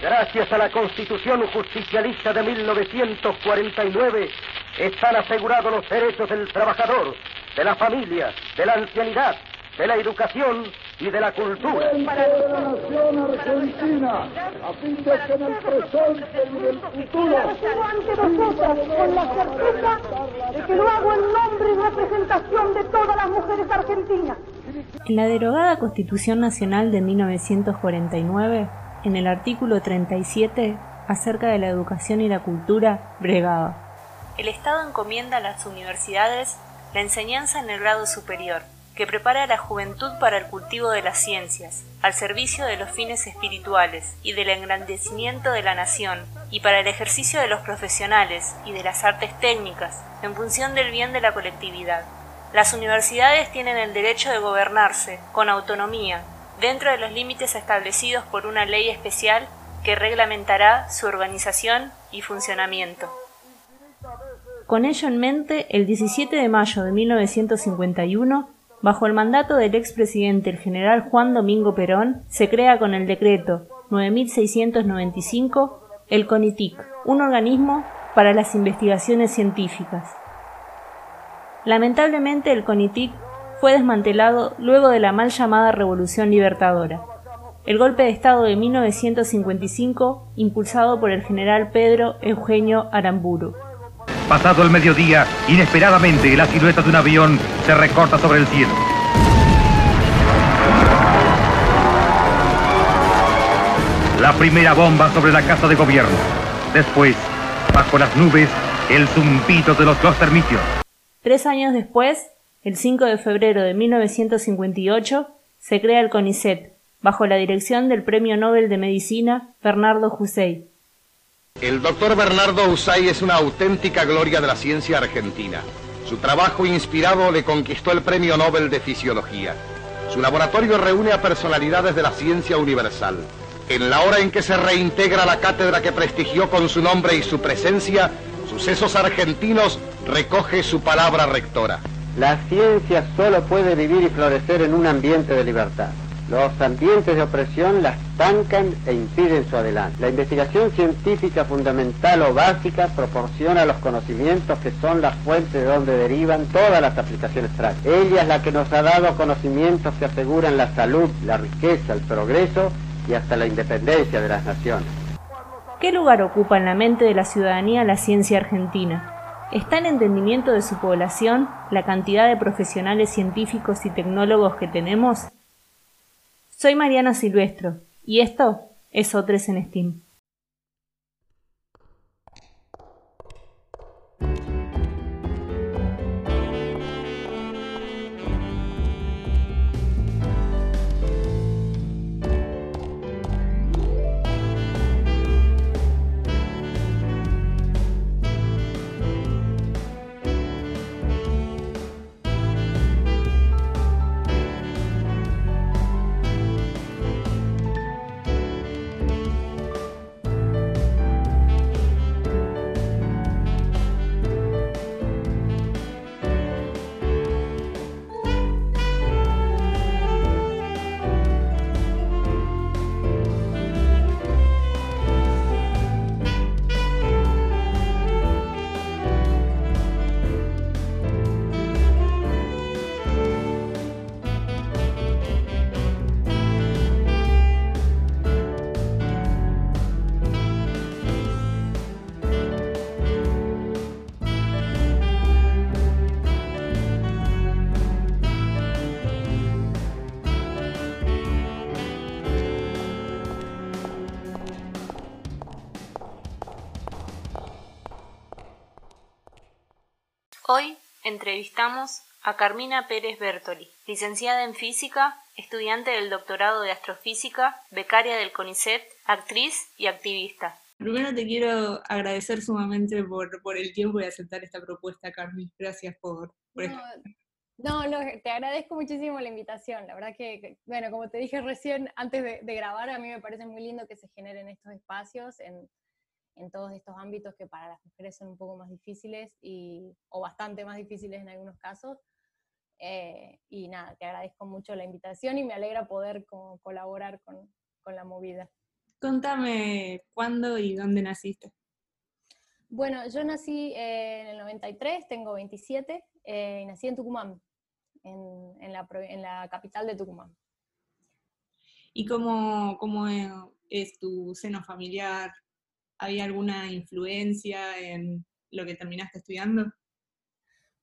Gracias a la Constitución Justicialista de 1949, están asegurados los derechos del trabajador, de la familia, de la ancianidad, de la educación y de la cultura. Para la nación argentina, a fin de que en el presente y en el futuro ante vosotros con la certeza de que lo hago en nombre y representación de todas las mujeres argentinas. En la derogada Constitución Nacional de 1949, en el artículo 37, acerca de la educación y la cultura, bregaba. El Estado encomienda a las universidades la enseñanza en el grado superior, que prepara a la juventud para el cultivo de las ciencias, al servicio de los fines espirituales y del engrandecimiento de la nación, y para el ejercicio de los profesionales y de las artes técnicas, en función del bien de la colectividad. Las universidades tienen el derecho de gobernarse, con autonomía, dentro de los límites establecidos por una ley especial que reglamentará su organización y funcionamiento. Con ello en mente, el 17 de mayo de 1951, bajo el mandato del expresidente el general Juan Domingo Perón, se crea con el decreto 9695 el CONITIC, un organismo para las investigaciones científicas. Lamentablemente el CONITIC fue desmantelado luego de la mal llamada Revolución Libertadora, el golpe de Estado de 1955 impulsado por el general Pedro Eugenio Aramburu. Pasado el mediodía, inesperadamente la silueta de un avión se recorta sobre el cielo. La primera bomba sobre la casa de gobierno. Después, bajo las nubes, el zumbido de los dos termitios. Tres años después, el 5 de febrero de 1958, se crea el CONICET, bajo la dirección del Premio Nobel de Medicina Bernardo Hussein. El doctor Bernardo Usay es una auténtica gloria de la ciencia argentina. Su trabajo inspirado le conquistó el Premio Nobel de Fisiología. Su laboratorio reúne a personalidades de la ciencia universal. En la hora en que se reintegra la cátedra que prestigió con su nombre y su presencia, Sucesos Argentinos recoge su palabra rectora. La ciencia solo puede vivir y florecer en un ambiente de libertad. Los ambientes de opresión la estancan e impiden su adelante. La investigación científica fundamental o básica proporciona los conocimientos que son las fuentes de donde derivan todas las aplicaciones prácticas. Ella es la que nos ha dado conocimientos que aseguran la salud, la riqueza, el progreso y hasta la independencia de las naciones. ¿Qué lugar ocupa en la mente de la ciudadanía la ciencia argentina? ¿Está en entendimiento de su población la cantidad de profesionales científicos y tecnólogos que tenemos? Soy Mariano Silvestro y esto es Otres en Steam. Entrevistamos a Carmina Pérez Bertoli, licenciada en física, estudiante del doctorado de astrofísica, becaria del CONICET, actriz y activista. Primero te quiero agradecer sumamente por, el tiempo y aceptar esta propuesta, Carmen. Gracias por, no, no, te agradezco muchísimo la invitación. La verdad que, bueno, como te dije recién, antes de, de grabar, a mí me parece muy lindo que se generen estos espacios en, en todos estos ámbitos que para las mujeres son un poco más difíciles y, o bastante más difíciles en algunos casos. Eh, y nada, te agradezco mucho la invitación y me alegra poder colaborar con, con, la movida. Contame cuándo y dónde naciste. Bueno, yo nací en el 93, tengo 27, eh, y nací en Tucumán, en, la, capital de Tucumán. ¿Y cómo, cómo es tu seno familiar? ¿Hay alguna influencia en lo que terminaste estudiando?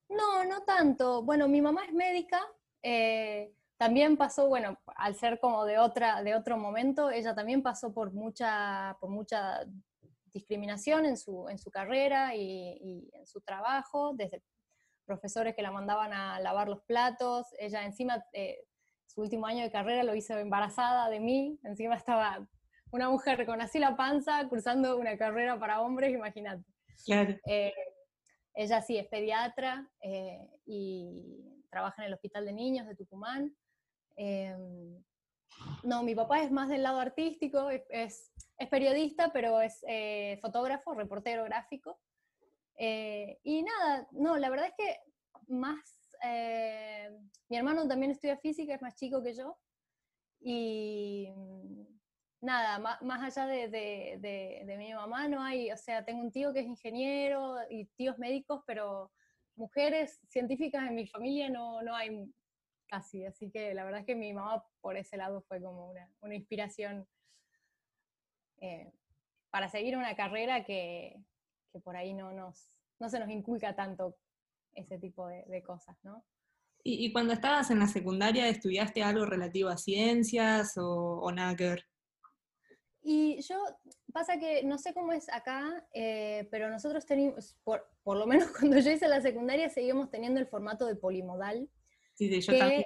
No, no tanto. Bueno, mi mamá es médica, eh, también pasó, bueno, al ser como de, otra, de otro momento, ella también pasó por mucha, por mucha discriminación en su, en su carrera y, en su trabajo, desde profesores que la mandaban a lavar los platos, ella encima, eh, su último año de carrera lo hizo embarazada de mí, encima estaba una mujer con así la panza cruzando una carrera para hombres, imagínate. Claro. Eh, ella sí es pediatra eh, y trabaja en el Hospital de Niños de Tucumán. Em, no, mi papá es más del lado artístico, es, periodista, pero es eh, fotógrafo, reportero gráfico. Y nada, no, la verdad es que más, mi hermano también estudia física, es más chico que yo. Y nada, más, allá de, mi mamá no hay, o sea, tengo un tío que es ingeniero y tíos médicos, pero mujeres científicas en mi familia no, no hay casi. Así que la verdad es que mi mamá por ese lado fue como una, inspiración eh, para seguir una carrera que, por ahí no, nos, no se nos inculca tanto ese tipo de, cosas, ¿no? ¿Y, cuando estabas en la secundaria estudiaste algo relativo a ciencias o, nada que ver? Y yo, pasa que no sé cómo es acá, eh, pero nosotros tenemos, por, por, lo menos cuando yo hice la secundaria, seguimos teniendo el formato de polimodal, Sí, sí, yo también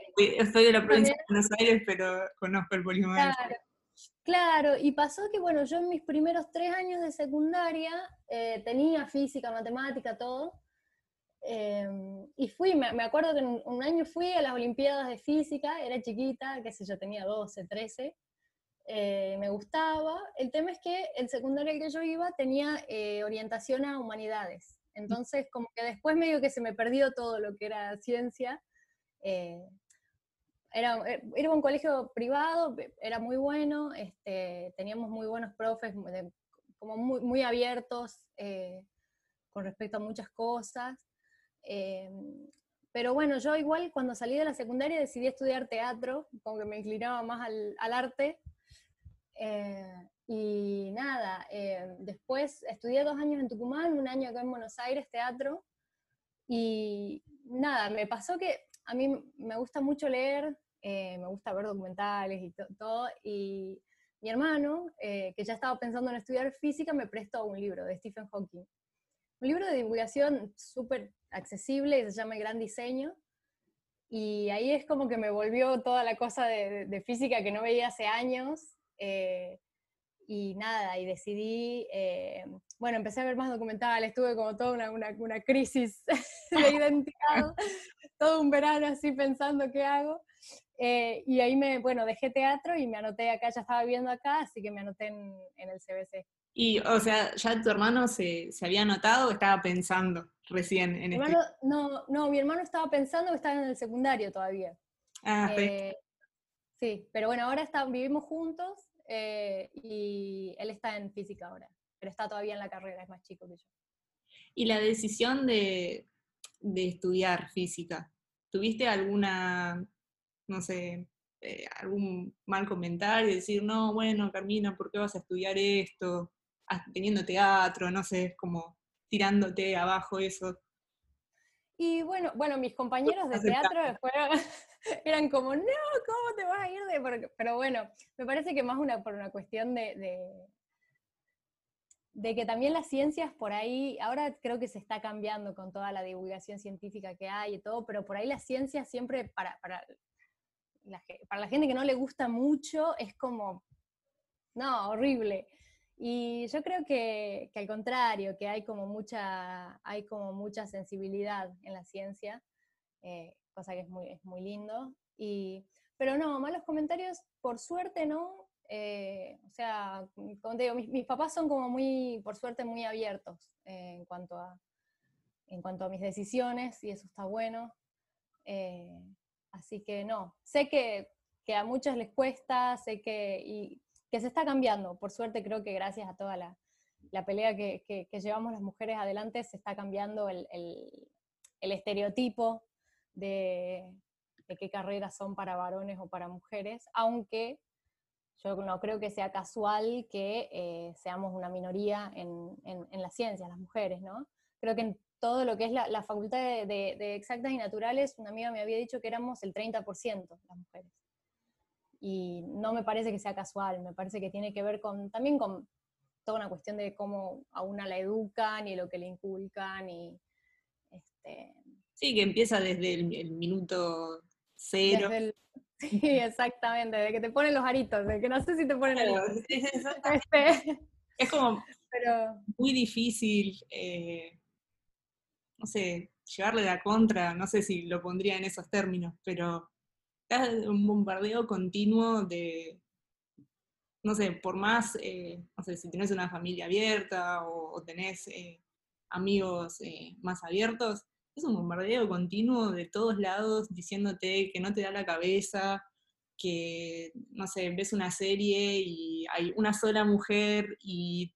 soy de la provincia de Buenos Aires, pero conozco el polimodal. Claro, claro, y pasó que, bueno, yo en mis primeros tres años de secundaria eh, tenía física, matemática, todo. Em, y fui, me, acuerdo que un, año fui a las Olimpiadas de Física, era chiquita, qué sé yo, tenía 12, 13. Eh, me gustaba. El tema es que el secundario al que yo iba tenía eh, orientación a humanidades. Entonces, como que después medio que se me perdió todo lo que era ciencia eh, era, era, un colegio privado, era muy bueno, este, teníamos muy buenos profes, como muy, muy abiertos con respecto a muchas cosas. pero bueno, yo igual cuando salí de la secundaria decidí estudiar teatro, como que me inclinaba más al arte. Y nada, después estudié dos años en Tucumán, un año acá en Buenos Aires, teatro. Y nada, me pasó que a mí me gusta mucho leer, eh, me gusta ver documentales y todo, y mi hermano, eh, que ya estaba pensando en estudiar física, me prestó un libro de Stephen Hawking. Un libro de divulgación súper accesible, se llama El Gran Diseño, y ahí es como que me volvió toda la cosa de, física que no veía hace años, eh, y nada, y decidí, bueno, empecé a ver más documentales, tuve como toda una, una, una crisis de identidad, todo un verano así pensando qué hago. Eh, y ahí me, bueno, dejé teatro y me anoté acá, ya estaba viviendo acá, así que me anoté en, el CBC. Y, o sea, ¿ya tu hermano se, se había anotado o estaba pensando recién en este? No, no, mi hermano estaba pensando que estaba en el secundario todavía. Ah, eh, sí, pero bueno, ahora está, vivimos juntos eh, y él está en física ahora, pero está todavía en la carrera, es más chico que yo. ¿Y la decisión de, de estudiar física? ¿Tuviste alguna, no sé, eh, algún mal comentario? Decir, no, bueno, Carmina, ¿por qué vas a estudiar esto? Teniendo teatro, no sé, como tirándote abajo eso. Y bueno, bueno, mis compañeros de teatro eran como, no, ¿cómo te vas a ir de...? Pero bueno, me parece que más una, por una cuestión de, de que también las ciencias por ahí, ahora creo que se está cambiando con toda la divulgación científica que hay y todo, pero por ahí las ciencias siempre para, para, la, para la gente que no le gusta mucho es como, no, horrible. Y yo creo que, que, al contrario, que hay como mucha, hay como mucha sensibilidad en la ciencia, eh, cosa que es muy, es muy lindo. Y, pero no, malos comentarios, por suerte no, eh, o sea, como te digo, mis, papás son como muy, por suerte, muy abiertos eh, en, cuanto a, en cuanto a mis decisiones y eso está bueno. Eh, así que no, sé que, a muchos les cuesta, sé que, y que se está cambiando. Por suerte creo que gracias a toda la, la pelea que, que, llevamos las mujeres adelante se está cambiando el, el, el estereotipo de, de, qué carreras son para varones o para mujeres, aunque yo no creo que sea casual que eh, seamos una minoría en, en, en, las ciencias, las mujeres, ¿no? Creo que en todo lo que es la, facultad de, de, de, exactas y naturales, una amiga me había dicho que éramos el 30% las mujeres. Y no me parece que sea casual, me parece que tiene que ver con, también con toda una cuestión de cómo a una la educan y lo que le inculcan y este... Sí, que empieza desde el, minuto cero. sí, exactamente, de que te ponen los aritos, de que no sé si te ponen aritos. Este, es como Pero... muy difícil, eh, no sé, llevarle la contra, no sé si lo pondría en esos términos, pero es un bombardeo continuo de, no sé, por más, eh, no sé, si tenés una familia abierta o, tenés eh, amigos eh, más abiertos, es un bombardeo continuo de todos lados diciéndote que no te da la cabeza, que, no sé, ves una serie y hay una sola mujer y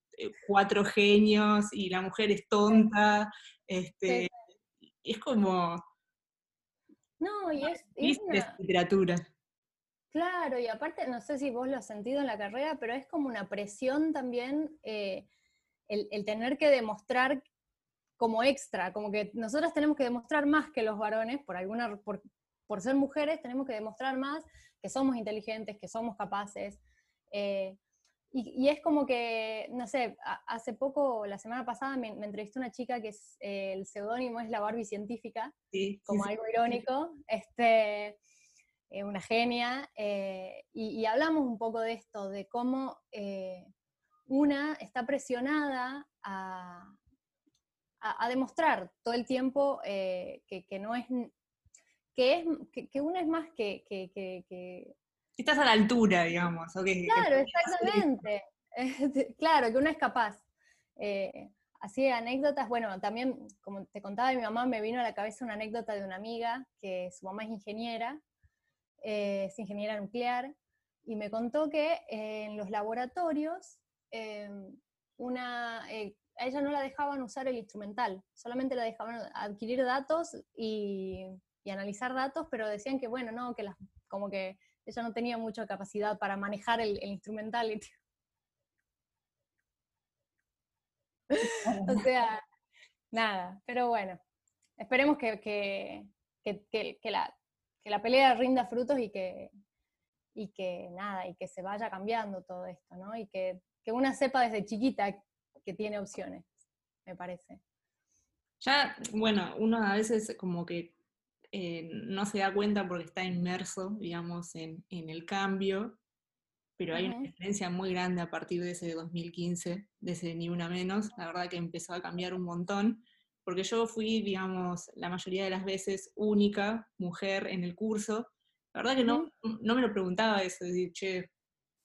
cuatro genios y la mujer es tonta, este, es como... No, y es, literatura. Claro, y aparte, no sé si vos lo has sentido en la carrera, pero es como una presión también eh, el, tener que demostrar como extra, como que nosotras tenemos que demostrar más que los varones, por, alguna, por, ser mujeres tenemos que demostrar más que somos inteligentes, que somos capaces. Eh, y, es como que, no sé, hace poco, la semana pasada, me, entrevistó una chica que es, eh, el seudónimo es la Barbie científica, como algo irónico. Este, eh, una genia, eh, y, hablamos un poco de esto, de cómo eh, una está presionada a, a, demostrar todo el tiempo que, que, no es, que, es que, una es más que, que, Estás a la altura, digamos. claro, exactamente. claro, que una es capaz. así anécdotas, bueno, también, como te contaba mi mamá, me vino a la cabeza una anécdota de una amiga, que su mamá es ingeniera, eh, es ingeniera nuclear, y me contó que en los laboratorios eh, una, eh, a ella no la dejaban usar el instrumental, solamente la dejaban adquirir datos y, analizar datos, pero decían que bueno, no, que las, como que ella no tenía mucha capacidad para manejar el, instrumental. o sea, nada, pero bueno, esperemos que, que, que la, que la pelea rinda frutos y que, y que nada, y que se vaya cambiando todo esto, ¿no? Y que, una sepa desde chiquita que tiene opciones, me parece. Ya, bueno, uno a veces como que eh, no se da cuenta porque está inmerso, digamos, en, el cambio, pero hay una diferencia muy grande a partir de ese 2015, de ese Ni Una Menos, la verdad que empezó a cambiar un montón, porque yo fui, digamos, la mayoría de las veces única mujer en el curso. La verdad que no, no me lo preguntaba eso, decir, che,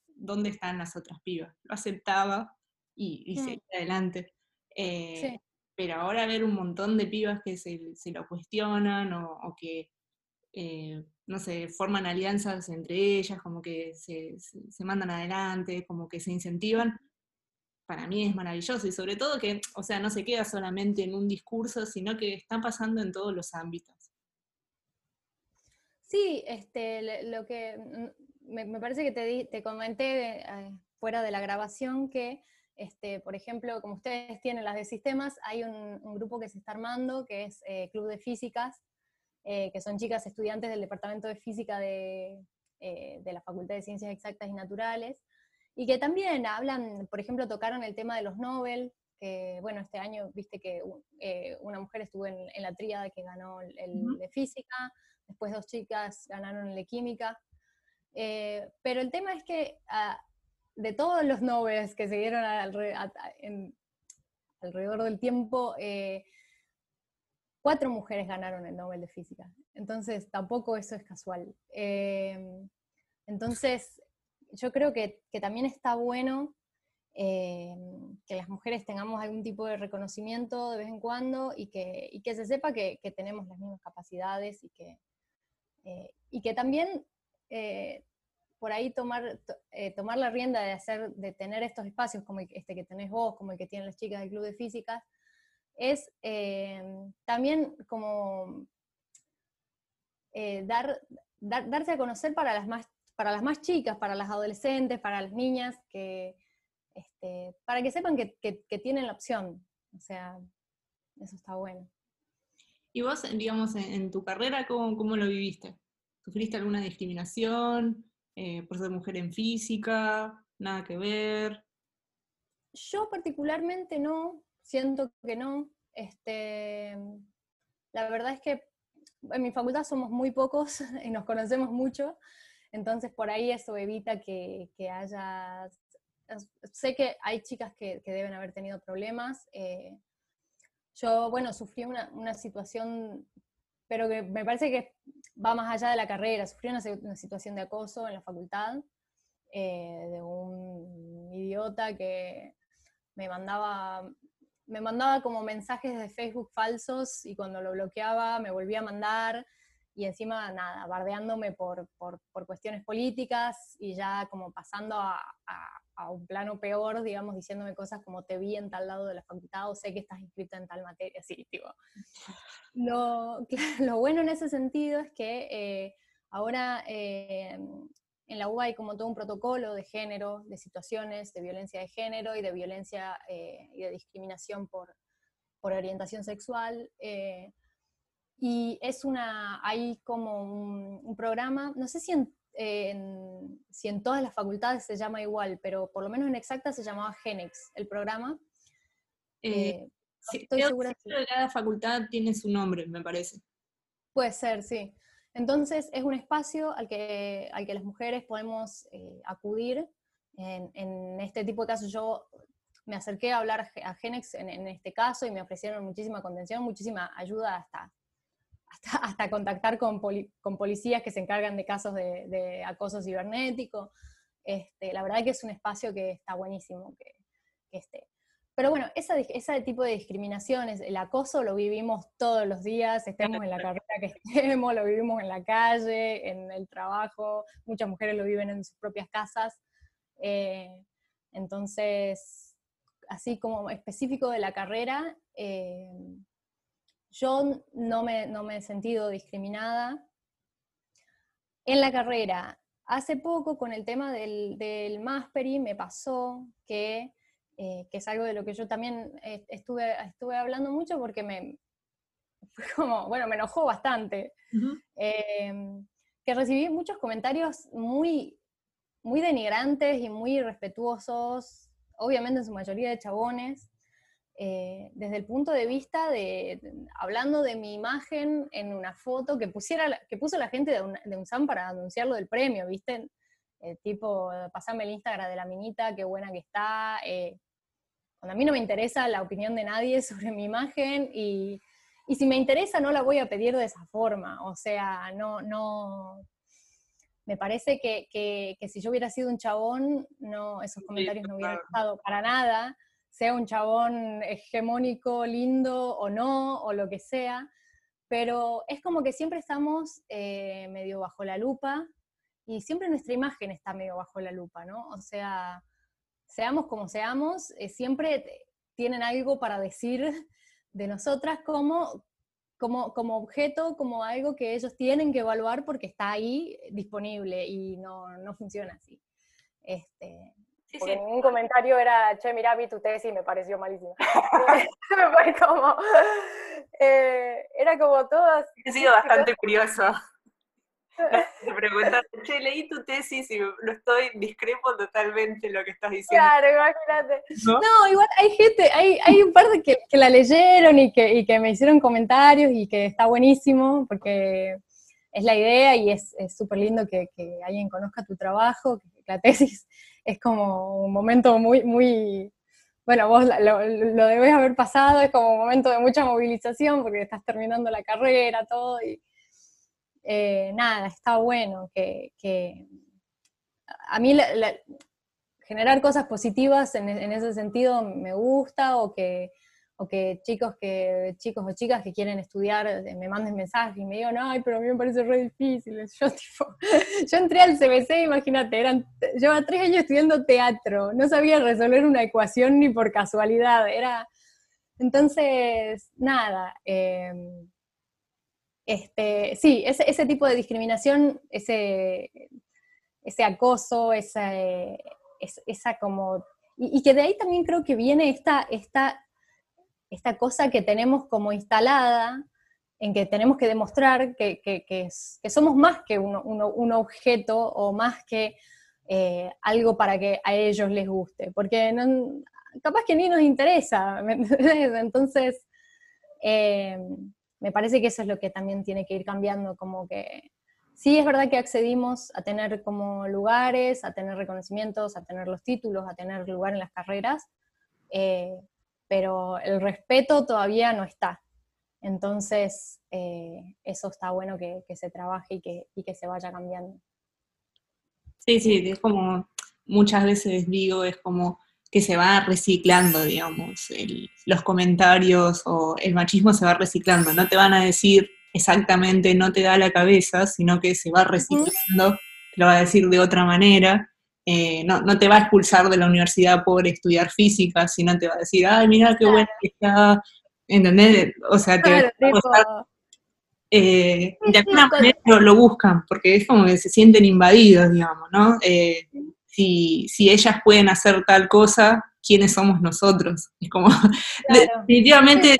¿dónde están las otras pibas? Lo aceptaba y, y seguía adelante. Eh, pero ahora ver un montón de pibas que se, se lo cuestionan o, que, eh, no sé, forman alianzas entre ellas, como que se, se mandan adelante, como que se incentivan, para mí es maravilloso y sobre todo que, o sea, no se queda solamente en un discurso, sino que está pasando en todos los ámbitos. Sí, este, lo que mm, me, parece que te, te comenté eh, fuera de la grabación que, este, por ejemplo, como ustedes tienen las de sistemas, hay un, grupo que se está armando que es eh, Club de Físicas, eh, que son chicas estudiantes del Departamento de Física de, de la Facultad de Ciencias Exactas y Naturales, y que también hablan, por ejemplo, tocaron el tema de los Nobel, que bueno, este año viste que eh, una mujer estuvo en, la tríada que ganó el, de física, después dos chicas ganaron el de química, eh, pero el tema es que ah, de todos los Nobel que se dieron alrededor del tiempo, eh, cuatro mujeres ganaron el Nobel de Física. Entonces, tampoco eso es casual. entonces, yo creo que, también está bueno eh, que las mujeres tengamos algún tipo de reconocimiento de vez en cuando y que, se sepa que, tenemos las mismas capacidades y que, eh, también eh, por ahí tomar, eh, tomar la rienda de, hacer, de tener estos espacios como este que tenés vos, como el que tienen las chicas del Club de Físicas, es eh, también como eh, dar, darse a conocer para las, más, para las más chicas, para las adolescentes, para las niñas, que, este, para que sepan que, tienen la opción. O sea, eso está bueno. ¿Y vos, digamos, en, tu carrera, ¿cómo, cómo, lo viviste? ¿Sufriste alguna discriminación eh, por ser mujer en física? ¿Nada que ver? Yo particularmente no, siento que no. Este, la verdad es que en mi facultad somos muy pocos y nos conocemos mucho, entonces por ahí eso evita que, haya... Sé que hay chicas que, deben haber tenido problemas. Eh, yo, bueno, sufrí una, situación, pero que me parece que va más allá de la carrera. Sufrí una, situación de acoso en la facultad eh, de un idiota que me mandaba me mandaba como mensajes de Facebook falsos y cuando lo bloqueaba me volvía a mandar y encima nada, bardeándome por, por, cuestiones políticas y ya como pasando a, un plano peor, digamos, diciéndome cosas como te vi en tal lado de la facultad o sé que estás inscrita en tal materia, así, tipo. Lo, lo bueno en ese sentido es que eh, ahora eh, en la UBA hay como todo un protocolo de género, de situaciones de violencia de género y de violencia eh, y de discriminación por, por orientación sexual. Eh, y es una, hay como un, programa, no sé si en, si en todas las facultades se llama igual, pero por lo menos en exacta se llamaba Genex, el programa. Eh, estoy segura que cada facultad tiene su nombre, me parece. Puede ser, sí. Entonces es un espacio al que, al que las mujeres podemos eh, acudir. En, este tipo de casos yo me acerqué a hablar a Genex en, este caso y me ofrecieron muchísima contención, muchísima ayuda hasta, hasta, contactar con, con, policías que se encargan de casos de, acoso cibernético. Este, la verdad que es un espacio que está buenísimo que, que esté. Pero bueno, ese tipo de discriminaciones, el acoso lo vivimos todos los días, estemos en la carrera que estemos, lo vivimos en la calle, en el trabajo, muchas mujeres lo viven en sus propias casas. Eh, entonces, así como específico de la carrera, eh, yo no me, no me he sentido discriminada. En la carrera, hace poco con el tema del, del Masperi me pasó que eh, que es algo de lo que yo también estuve, estuve hablando mucho porque me, como, bueno, me enojó bastante, em, que recibí muchos comentarios muy, muy denigrantes y muy irrespetuosos, obviamente en su mayoría de chabones, eh, desde el punto de vista de, hablando de mi imagen en una foto que, pusiera, que puso la gente de, un, de UNSAM para anunciarlo del premio, ¿viste? tipo, pasame el Instagram de la minita, qué buena que está, cuando a mí no me interesa la opinión de nadie sobre mi imagen y, si me interesa no la voy a pedir de esa forma. O sea, no, no, me parece que, si yo hubiera sido un chabón, no, esos comentarios no hubieran estado para nada, sea un chabón hegemónico, lindo o no, o lo que sea, pero es como que siempre estamos eh, medio bajo la lupa y siempre nuestra imagen está medio bajo la lupa, ¿no? O sea, seamos como seamos, eh, siempre tienen algo para decir de nosotras como, como, como objeto, como algo que ellos tienen que evaluar porque está ahí disponible y no, funciona así. Este, porque ningún comentario era, che, mira, vi tu tesis y me pareció malísimo. Fue como, eh, era como todas... He sido bastante curiosa. Te preguntas, che, leí tu tesis y no estoy discrepo totalmente lo que estás diciendo. Claro, imagínate. ¿No? igual hay gente, hay, hay un par de que, que la leyeron y que, y que me hicieron comentarios y que está buenísimo porque es la idea y es súper lindo que, que, alguien conozca tu trabajo, que la tesis es como un momento muy, muy, bueno, vos lo, lo, debes haber pasado, es como un momento de mucha movilización porque estás terminando la carrera, todo, y, eh, nada, está bueno que, a mí generar cosas positivas en, ese sentido me gusta o que, o que chicos que chicos o chicas que quieren estudiar eh, me manden mensajes y me digan, ay, pero a mí me parece re difícil. Yo, tipo, yo entré al CBC, imagínate, eran, llevaba tres años estudiando teatro, no sabía resolver una ecuación ni por casualidad, era... Entonces, nada, em, este, sí, ese, ese, tipo de discriminación, ese, ese acoso, esa, esa como... Y, y, que de ahí también creo que viene esta, esta esta cosa que tenemos como instalada, en que tenemos que demostrar que, que, somos más que un, un, objeto o más que eh, algo para que a ellos les guste, porque no, capaz que ni nos interesa, entonces eh, me parece que eso es lo que también tiene que ir cambiando, como que sí es verdad que accedimos a tener como lugares, a tener reconocimientos, a tener los títulos, a tener lugar en las carreras, eh, pero el respeto todavía no está. Entonces, eh, eso está bueno que, se trabaje y que, y que se vaya cambiando. Sí, sí, es como muchas veces digo, es como que se va reciclando, digamos, los comentarios o el machismo se va reciclando, no te van a decir exactamente no te da la cabeza, sino que se va reciclando, te lo va a decir de otra manera, eh, no, no, te va a expulsar de la universidad por estudiar física, sino te va a decir, ay, mira qué bueno que está, ¿entendés? O sea, te eh, de alguna manera lo, buscan, porque es como que se sienten invadidos, digamos, ¿no? Eh, si, si, ellas pueden hacer tal cosa, ¿quiénes somos nosotros? Es como, definitivamente,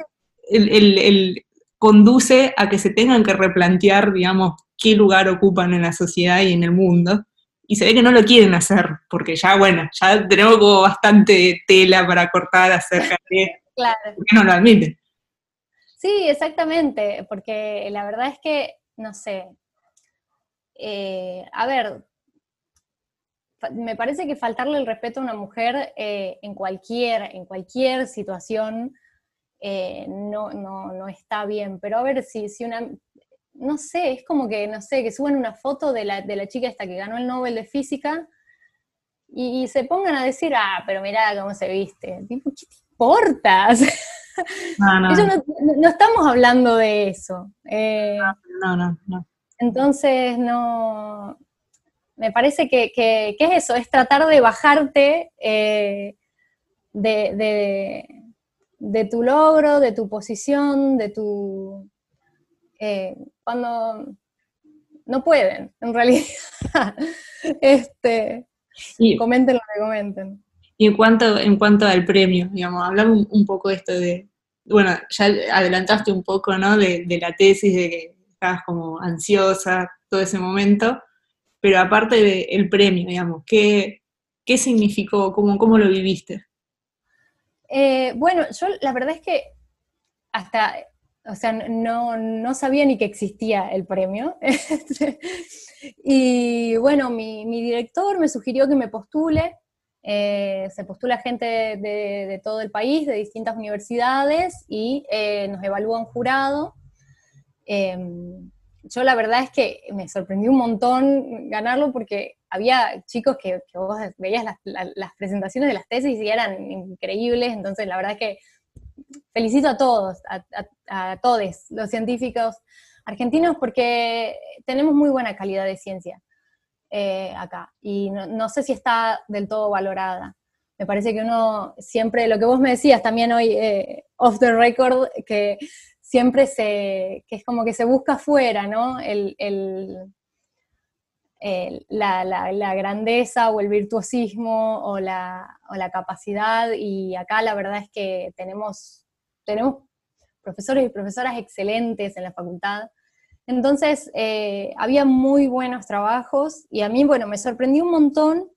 el, el, conduce a que se tengan que replantear, digamos, qué lugar ocupan en la sociedad y en el mundo, y se ve que no lo quieren hacer, porque ya, bueno, ya tenemos como bastante tela para cortar acerca de claro. ¿por qué no lo admiten? Sí, exactamente, porque la verdad es que, no sé, eh, a ver, me parece que faltarle el respeto a una mujer eh, en, cualquier, en cualquier situación eh, no, no, no, está bien, pero a ver, si, si una, no sé, es como que, no sé, que suban una foto de la, de la chica esta que ganó el Nobel de Física y, se pongan a decir, ah, pero mirá cómo se viste. Tipo, ¿qué te importa? no, no. estamos hablando de eso. Eh, no, no, no. Entonces, no. Me parece que, que, es eso, es tratar de bajarte eh, de, de, de tu logro, de tu posición, de tu eh, cuando no pueden, en realidad. este, y, comenten lo que comenten. Y en cuanto, en cuanto al premio, digamos, hablamos un, poco de esto de, bueno, ya adelantaste un poco, ¿no? De, la tesis, de que estabas como ansiosa todo ese momento, pero aparte del premio, digamos, ¿qué, qué significó? ¿Cómo, cómo lo viviste? Eh, bueno, yo la verdad es que hasta o sea, no, sabía ni que existía el premio. y bueno, mi, director me sugirió que me postule. Eh, se postula gente de, todo el país, de distintas universidades, y eh, nos evalúa un jurado. Em, yo la verdad es que me sorprendió un montón ganarlo porque había chicos que, vos veías las, presentaciones de las tesis y eran increíbles, entonces la verdad es que felicito a todos, todos los científicos argentinos porque tenemos muy buena calidad de ciencia eh, acá y no, sé si está del todo valorada. Me parece que uno siempre, lo que vos me decías también hoy, eh, off the record, que siempre se, que es como que se busca afuera, ¿no? el, la, grandeza o el virtuosismo o la, capacidad y acá la verdad es que tenemos, tenemos profesores y profesoras excelentes en la facultad. Entonces, eh, había muy buenos trabajos y a mí, bueno, me sorprendió un montón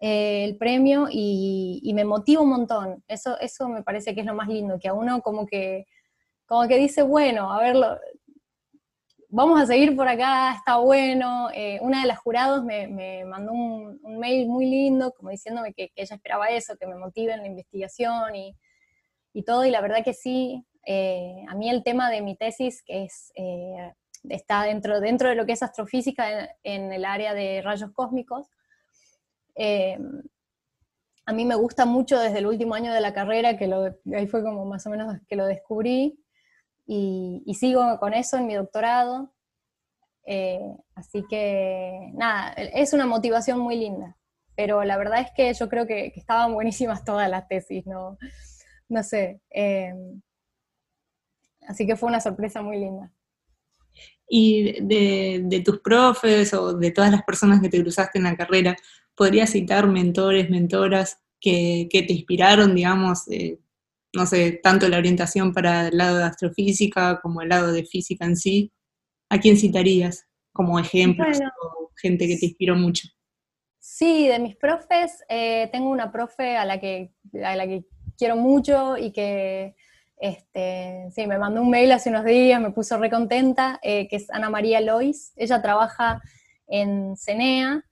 eh, el premio y, y, me motiva un montón. Eso, eso me parece que es lo más lindo, que a uno como que, como que dice, bueno, a ver, vamos a seguir por acá, está bueno. Eh, una de las jurados me, mandó un, mail muy lindo, como diciéndome que, ella esperaba eso, que me motive en la investigación y, todo, y la verdad que sí, eh, a mí el tema de mi tesis, que es, eh, está dentro, dentro de lo que es astrofísica en, el área de rayos cósmicos, a mí me gusta mucho desde el último año de la carrera, que lo, ahí fue como más o menos que lo descubrí, y, sigo con eso en mi doctorado. Eh, así que, nada, es una motivación muy linda, pero la verdad es que yo creo que, estaban buenísimas todas las tesis, no, no sé. Así que fue una sorpresa muy linda. Y de, tus profes o de todas las personas que te cruzaste en la carrera, ¿podrías citar mentores, mentoras que, te inspiraron, digamos, eh, no sé, tanto la orientación para el lado de astrofísica como el lado de física en sí? ¿A quién citarías como ejemplos o gente que te inspiró mucho? Sí, de mis profes, eh, tengo una profe a la que, a la que quiero mucho y que este, sí, me mandó un mail hace unos días, me puso recontenta, eh, que es Ana María Lois. Ella trabaja en CENEA.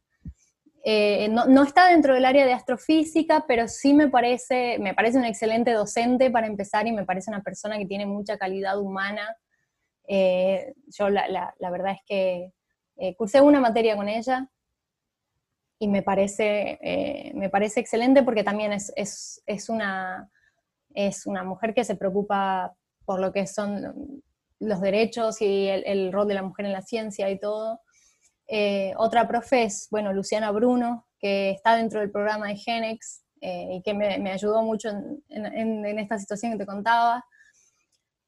Eh, no, está dentro del área de astrofísica, pero sí me parece, me parece un excelente docente para empezar y me parece una persona que tiene mucha calidad humana. Eh, yo la, verdad es que cursé una materia con ella y me parece, me parece excelente porque también es, es una es una mujer que se preocupa por lo que son los derechos y el, rol de la mujer en la ciencia y todo. Eh, otra profe es, bueno, Luciana Bruno, que está dentro del programa de Genex eh, y que me, ayudó mucho en, esta situación que te contaba.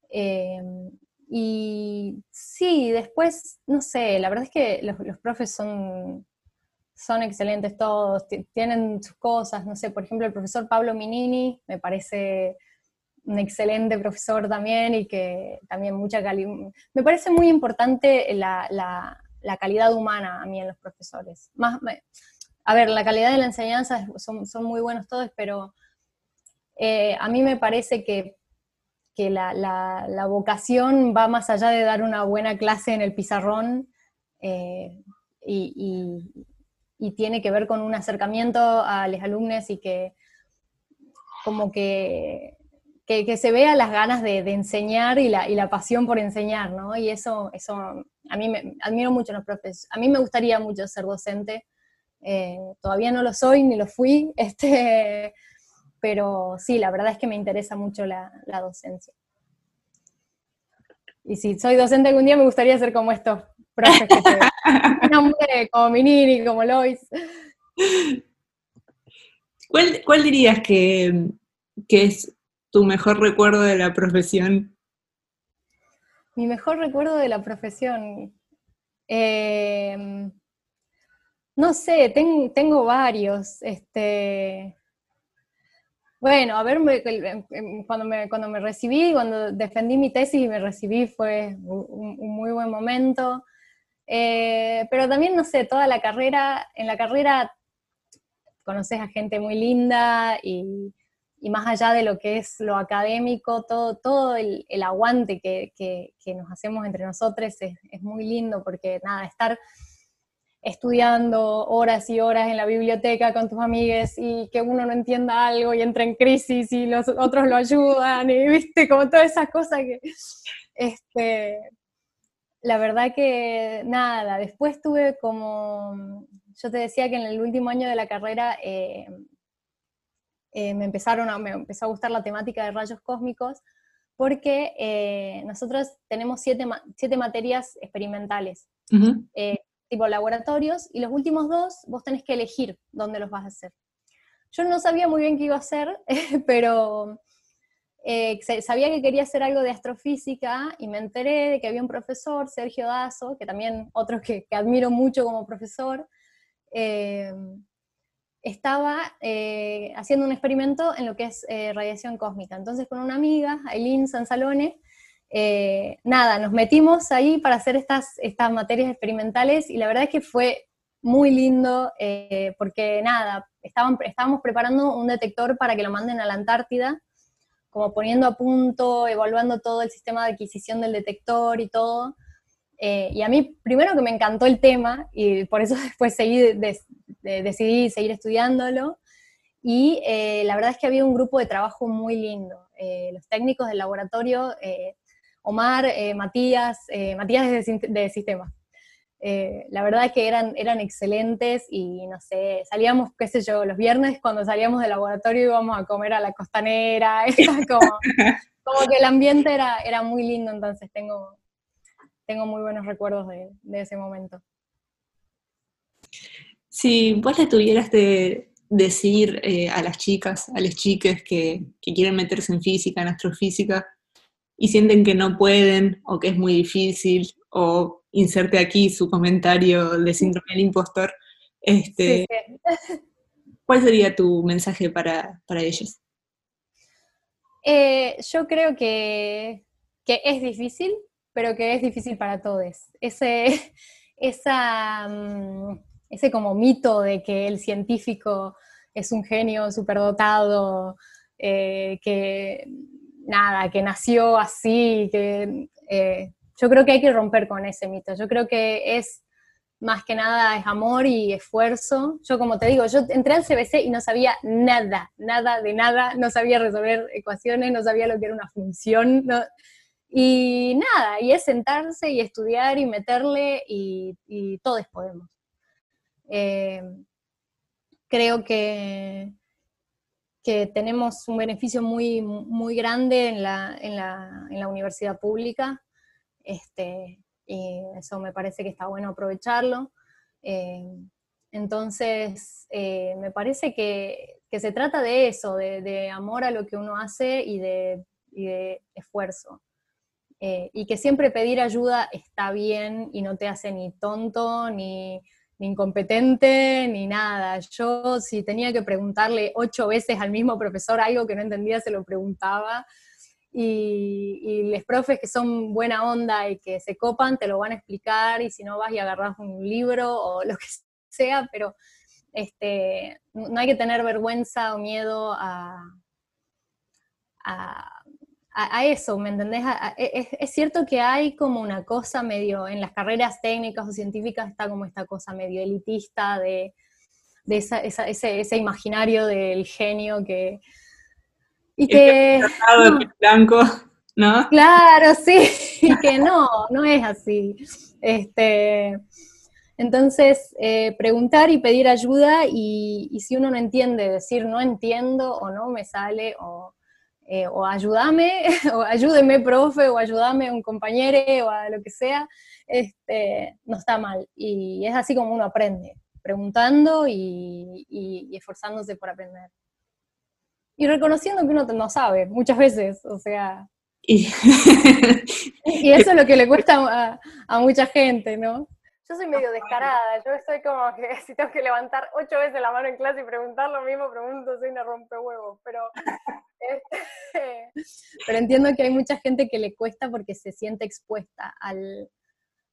Eh, y sí, después, no sé, la verdad es que los, los profes son, son excelentes todos, tienen sus cosas, no sé, por ejemplo, el profesor Pablo Minini me parece un excelente profesor también y que también mucha calidad, me parece muy importante la, la, calidad humana a mí en los profesores. Más, a ver, la calidad de la enseñanza son, son muy buenos todos, pero eh, a mí me parece que, que la, la, vocación va más allá de dar una buena clase en el pizarrón eh, y, y tiene que ver con un acercamiento a los alumnos y que como que, que, se vea las ganas de, enseñar y la, y la, pasión por enseñar, ¿no? Y eso, eso a mí me admiro mucho a los profes. A mí me gustaría mucho ser docente. Eh, todavía no lo soy ni lo fui, este, pero sí, la verdad es que me interesa mucho la, la docencia. Y si soy docente algún día me gustaría ser como estos profes que como Minini, como Lois. ¿Cuál, dirías que, es tu mejor recuerdo de la profesión? Mi mejor recuerdo de la profesión. Em, no sé, tengo varios. Este, bueno, a ver, cuando, me, cuando me recibí, cuando defendí mi tesis y me recibí fue un muy buen momento. Eh, pero también, no sé, toda la carrera, en la carrera conoces a gente muy linda y, más allá de lo que es lo académico, todo, todo el, aguante que, nos hacemos entre nosotros es, es, muy lindo porque nada, estar estudiando horas y horas en la biblioteca con tus amigues y que uno no entienda algo y entra en crisis y los otros lo ayudan y viste como todas esas cosas que este la verdad que nada, después tuve como, yo te decía que en el último año de la carrera eh, eh, me empezaron a, me empezó a gustar la temática de rayos cósmicos, porque eh, nosotros tenemos siete, materias experimentales, tipo laboratorios, y los últimos dos vos tenés que elegir dónde los vas a hacer. Yo no sabía muy bien qué iba a hacer, pero eh, sabía que quería hacer algo de astrofísica y me enteré de que había un profesor, Sergio Dazo, que también otro que, admiro mucho como profesor, eh, estaba eh, haciendo un experimento en lo que es radiación cósmica. Entonces con una amiga, Aileen Sansalone, nada, nos metimos ahí para hacer estas, estas materias experimentales y la verdad es que fue muy lindo porque nada, estaban, estábamos preparando un detector para que lo manden a la Antártida como poniendo a punto, evaluando todo el sistema de adquisición del detector y todo. Eh, y a mí, primero que me encantó el tema, y por eso después decidí seguir estudiándolo. Y eh, la verdad es que había un grupo de trabajo muy lindo. Eh, los técnicos del laboratorio, Omar, Matías, Matías de, de Sistemas, Eh, la verdad que eran, eran excelentes y no sé, salíamos, qué sé yo, los viernes cuando salíamos del laboratorio íbamos a comer a la costanera, como, como que el ambiente era, era muy lindo, entonces tengo, tengo muy buenos recuerdos de, ese momento. Si vos le tuvieras de decir eh, a las chicas, a los chiques que, que quieren meterse en física, en astrofísica, y sienten que no pueden o que es muy difícil o inserte aquí su comentario de síndrome del impostor, este, ¿cuál sería tu mensaje para, ellos? Eh, yo creo que, es difícil, pero que es difícil para todos. Ese, esa, mm, ese como mito de que el científico es un genio superdotado, eh, que nada, que nació así, que eh, yo creo que hay que romper con ese mito. Yo creo que es más que nada es amor y esfuerzo. Yo como te digo, yo entré al CBC y no sabía nada, nada de nada, no sabía resolver ecuaciones, no sabía lo que era una función, y nada, y es sentarse y estudiar y meterle y, todos podemos. Eh, creo que, que tenemos un beneficio muy, muy grande en la, en la, en la universidad pública este, y eso me parece que está bueno aprovecharlo. Eh, entonces, eh, me parece que, se trata de eso, de, amor a lo que uno hace y de, esfuerzo. Eh, y que siempre pedir ayuda está bien y no te hace ni tonto, ni, ni, incompetente, ni nada. Yo si tenía que preguntarle ocho veces al mismo profesor algo que no entendía, se lo preguntaba y, los profes que son buena onda y que se copan te lo van a explicar y si no vas y agarras un libro o lo que sea, pero este, no hay que tener vergüenza o miedo a, a, a, eso, ¿me entendés? es, es, cierto que hay como una cosa medio, en las carreras técnicas o científicas está como esta cosa medio elitista de, de esa, esa, ese, ese imaginario del genio que y que... blanco, ¿no? Claro, sí, y que no, no es así. Este, entonces, eh, preguntar y pedir ayuda y, si uno no entiende, decir no entiendo o no me sale o, eh, o ayúdame, o ayúdeme profe, o ayúdame un compañero o a lo que sea, este, no está mal. Y es así como uno aprende, preguntando y esforzándose por aprender y reconociendo que uno no sabe muchas veces, o sea. Y, eso es lo que le cuesta a, mucha gente, ¿no? Yo soy medio descarada, yo soy como que si tengo que levantar ocho veces la mano en clase y preguntar lo mismo, pregunto, soy una rompehuevos, pero, este, pero entiendo que hay mucha gente que le cuesta porque se siente expuesta al,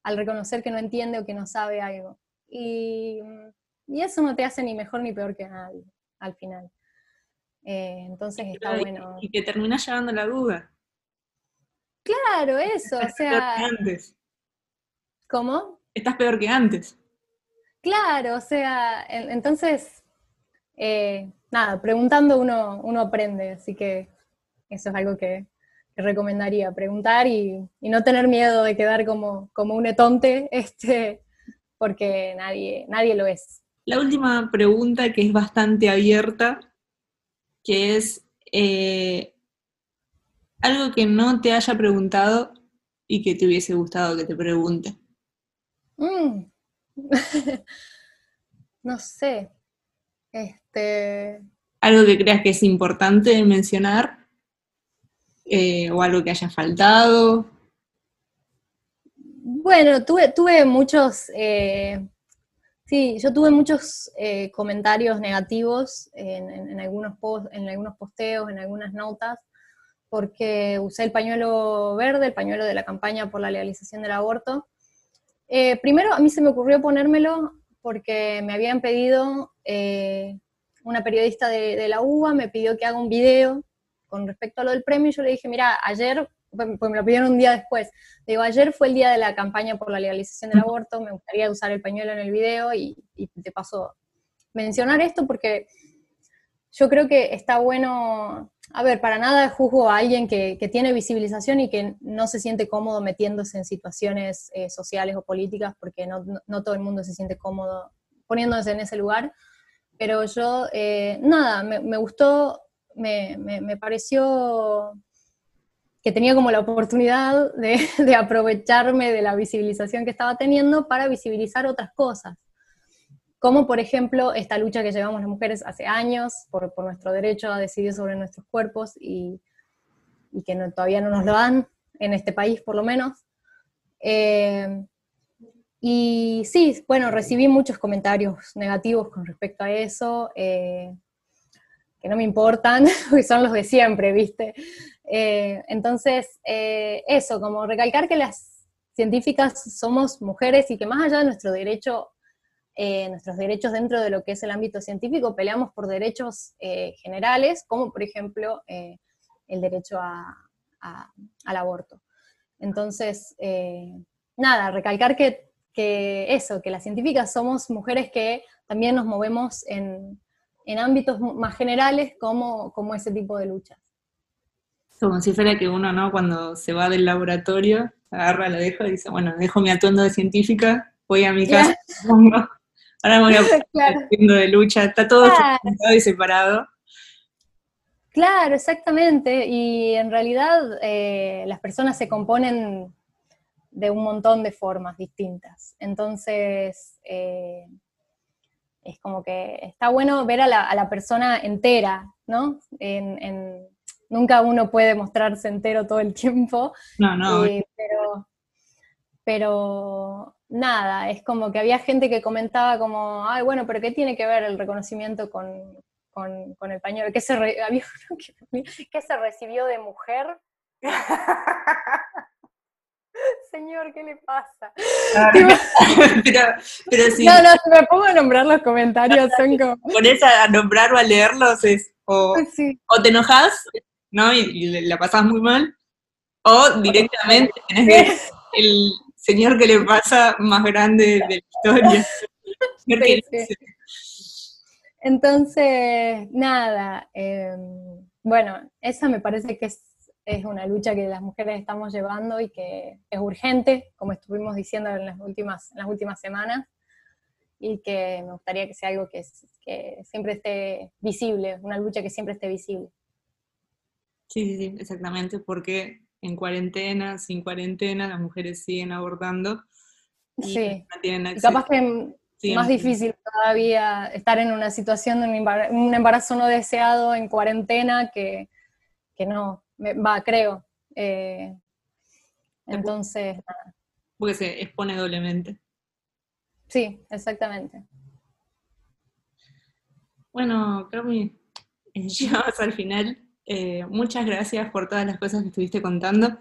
al reconocer que no entiende o que no sabe algo. Y, y eso no te hace ni mejor ni peor que nadie, al final. Eh, entonces está bueno. Y que termina llevando la duda. Claro, eso, o sea. Peor que antes. ¿Cómo? Estás peor que antes. Claro, o sea, entonces, eh, nada, preguntando uno, uno aprende, así que eso es algo que, recomendaría, preguntar y, no tener miedo de quedar como, como un etonte, este, porque nadie, nadie lo es. La última pregunta que es bastante abierta que es eh, algo que no te haya preguntado y que te hubiese gustado que te pregunte. Mm. no sé. Este. Algo que creas que es importante mencionar. Eh, o algo que haya faltado. Bueno, tuve, tuve muchos eh, Sí, yo tuve muchos eh, comentarios negativos en, algunos en algunos posteos, en algunas notas, porque usé el pañuelo verde, el pañuelo de la campaña por la legalización del aborto. Eh, primero, a mí se me ocurrió ponérmelo porque me habían pedido, eh, una periodista de, de, la UBA me pidió que haga un video con respecto a lo del premio, y yo le dije, mira, ayer pues, pues me lo pidieron un día después. Digo, ayer fue el día de la campaña por la legalización del aborto, me gustaría usar el pañuelo en el video y, te paso mencionar esto porque yo creo que está bueno, a ver, para nada juzgo a alguien que, tiene visibilización y que no se siente cómodo metiéndose en situaciones eh, sociales o políticas, porque no, todo el mundo se siente cómodo poniéndose en ese lugar. Pero yo, eh, nada, me, gustó, me, me, pareció que tenía como la oportunidad de, de aprovecharme de la visibilización que estaba teniendo para visibilizar otras cosas como por ejemplo esta lucha que llevamos las mujeres hace años por, nuestro derecho a decidir sobre nuestros cuerpos y, que todavía no nos lo dan, en este país por lo menos. Eh, y sí, bueno, recibí muchos comentarios negativos con respecto a eso, eh, que no me importan, porque son los de siempre, ¿viste? Eh, entonces, eso, como recalcar que las científicas somos mujeres y que más allá de nuestro derecho eh, nuestros derechos dentro de lo que es el ámbito científico, peleamos por derechos eh, generales, como por ejemplo eh, el derecho al aborto. Entonces, nada, recalcar que, eso, que las científicas somos mujeres que también nos movemos en, ámbitos más generales como ese tipo de luchas. Como si fuera que uno, ¿no? Cuando se va del laboratorio, agarra, la dejo y dice, bueno, dejo mi atuendo de científica, voy a mi casa, Ahora me voy a claro. de lucha, está todo claro. y separado. Claro, exactamente. Y en realidad eh, las personas se componen de un montón de formas distintas. Entonces, eh, es como que está bueno ver a la, persona entera, ¿no? Nunca uno puede mostrarse entero todo el tiempo. No, no. Eh, pero, pero nada, es como que había gente que comentaba como, ay, bueno, pero ¿qué tiene que ver el reconocimiento con, el pañuelo? ¿Qué se, ¿Qué se recibió de mujer? Señor, ¿qué le pasa? pero, si... No, no, si me pongo a nombrar los comentarios, son como... Pones a nombrar o a leerlos, es, o, o te enojas, ¿no? Y, la pasas muy mal, o directamente tenés el, señor que le pasa más grande de la historia. Entonces, nada, em, bueno, esa me parece que es, una lucha que las mujeres estamos llevando y que es urgente, como estuvimos diciendo en las últimas, en las últimas semanas, y que me gustaría que sea algo que, que siempre esté visible, una lucha que siempre esté visible. Sí, sí, sí, exactamente, porque en cuarentena, sin cuarentena, las mujeres siguen abordando. sí. capaz que es más difícil todavía estar en una situación de un embarazo no deseado en cuarentena que, no, va, creo. Eh, entonces, Porque se expone doblemente. Sí, exactamente. Bueno, creo que llegamos al final. Eh, muchas gracias por todas las cosas que estuviste contando.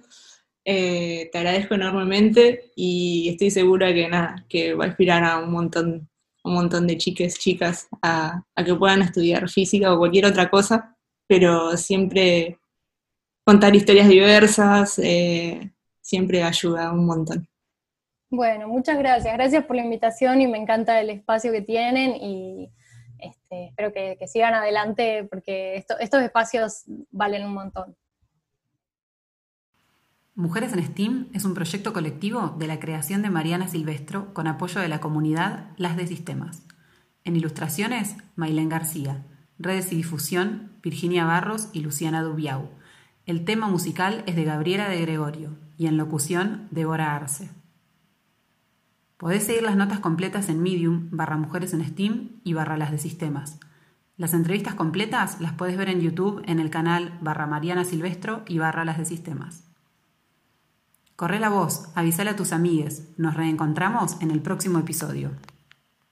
Eh, te agradezco enormemente y estoy segura que nada, que va a inspirar a un montón, un montón de chiques, chicas a, que puedan estudiar física o cualquier otra cosa, pero siempre contar historias diversas eh, siempre ayuda un montón. Bueno, muchas gracias. Gracias por la invitación y me encanta el espacio que tienen y espero que, sigan adelante porque estos espacios valen un montón. Mujeres en STEAM es un proyecto colectivo de la creación de Mariana Silvestro con apoyo de la comunidad Las de Sistemas. En ilustraciones, Mailén García. Redes y difusión, Virginia Barros y Luciana Dubiau. El tema musical es de Gabriela de Gregorio y en locución, Débora Arce. Podés seguir las notas completas en Medium, barra Mujeres en STEAM y barra las de Sistemas. Las entrevistas completas las puedes ver en YouTube en el canal barra Mariana Silvestro y barra las de Sistemas. Corre la voz, avísale a tus amigues. Nos reencontramos en el próximo episodio.